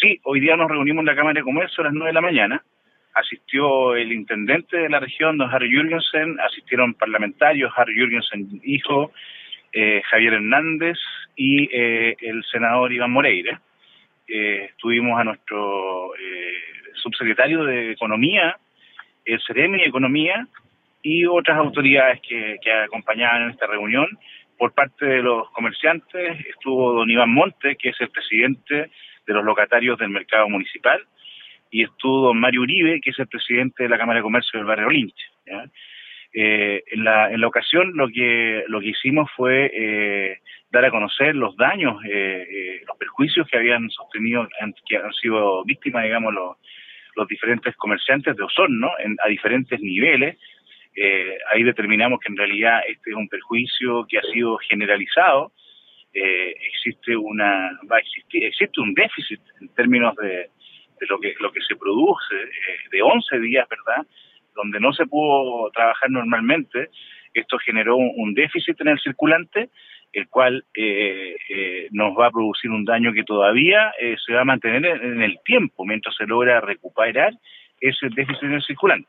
Sí, hoy día nos reunimos en la Cámara de Comercio a las 9 de la mañana. Asistió el intendente de la región, don Harry Jürgensen, asistieron parlamentarios, Harry Jürgensen hijo, eh, Javier Hernández y eh, el senador Iván Moreira. Eh, estuvimos a nuestro subsecretario de Economía, el CEREMI Economía y otras autoridades que, que acompañaban en esta reunión. Por parte de los comerciantes estuvo don Iván Monte, que es el presidente de los locatarios del mercado municipal, y estuvo don Mario Uribe, que es el presidente de la Cámara de Comercio del barrio Lynch. Eh, en, la, en la ocasión lo que, lo que hicimos fue eh, dar a conocer los daños, eh, los perjuicios que habían sostenido, que han sido víctimas, digamos, los, los diferentes comerciantes de Osorno en, a diferentes niveles. ahí determinamos que en realidad este es un perjuicio que ha sido generalizado. Existe una va a existir existe un déficit en términos de, lo que lo que se produce de 11 días, ¿verdad? donde no se pudo trabajar normalmente, esto generó un déficit en el circulante, el cual eh, eh, nos va a producir un daño que todavía eh, se va a mantener en, el tiempo mientras se logra recuperar ese déficit en el circulante.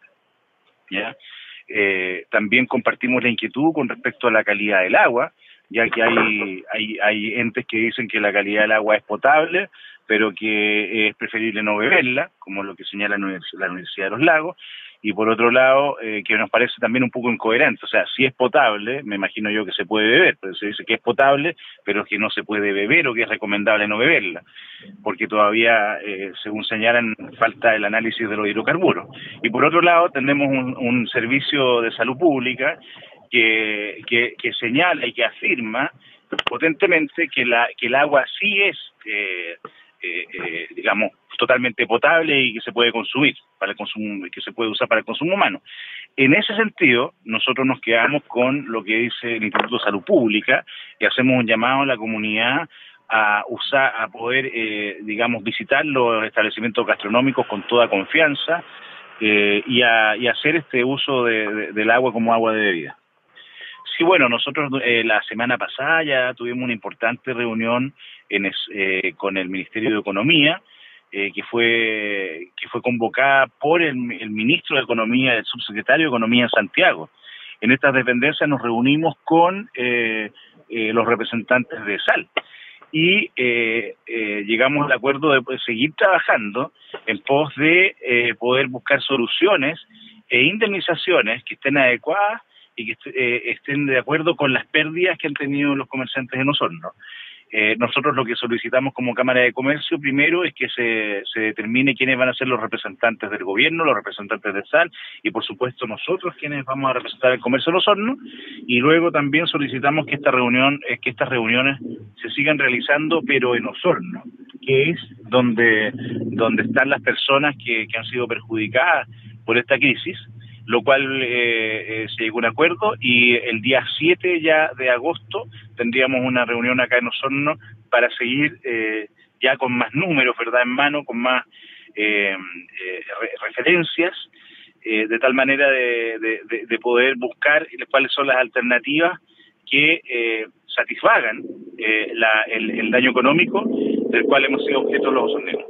también compartimos la inquietud con respecto a la calidad del agua, ya que hay, hay, hay entes que dicen que la calidad del agua es potable, pero que es preferible no beberla, como lo que señala la Universidad de los Lagos, y por otro lado, eh, que nos parece también un poco incoherente, o sea, si es potable, me imagino yo que se puede beber, pero se dice que es potable, pero que no se puede beber o que es recomendable no beberla, porque todavía, eh, según señalan, falta el análisis de los hidrocarburos. Y por otro lado, tenemos un, servicio de salud pública que, que, señala y que afirma potentemente que, la, que el agua sí es, eh, eh digamos, totalmente potable y que se puede consumir para el consumo, que se puede usar para el consumo humano. En ese sentido, nosotros nos quedamos con lo que dice el Instituto de Salud Pública y hacemos un llamado a la comunidad a usar, a poder, eh, digamos, visitar los establecimientos gastronómicos con toda confianza eh, y, a, hacer este uso del agua como agua de bebida. Sí, bueno, nosotros eh, la semana pasada ya tuvimos una importante reunión en con el Ministerio de Economía eh, que fue que fue convocada por el, ministro de Economía, el subsecretario de Economía en Santiago. En estas dependencias nos reunimos con eh, eh, los representantes de SAL y llegamos al acuerdo de seguir trabajando en pos de poder buscar soluciones e indemnizaciones que estén adecuadas y que estén de acuerdo con las pérdidas que han tenido los comerciantes en Osorno. Eh, nosotros lo que solicitamos como Cámara de Comercio primero es que se, se determine quiénes van a ser los representantes del gobierno, los representantes de SAL y por supuesto nosotros quienes vamos a representar el comercio de los hornos y luego también solicitamos que esta reunión, es que estas reuniones se sigan realizando pero en Osorno, que es donde, donde están las personas que, que han sido perjudicadas por esta crisis lo cual eh, eh, se llegó a un acuerdo y el día 7 ya de agosto tendríamos una reunión acá en Osorno para seguir eh, ya con más números, ¿verdad?, en mano, con más referencias, de tal manera de, poder buscar cuáles son las alternativas que satisfagan el, el, daño económico del cual hemos sido objeto los osorneros.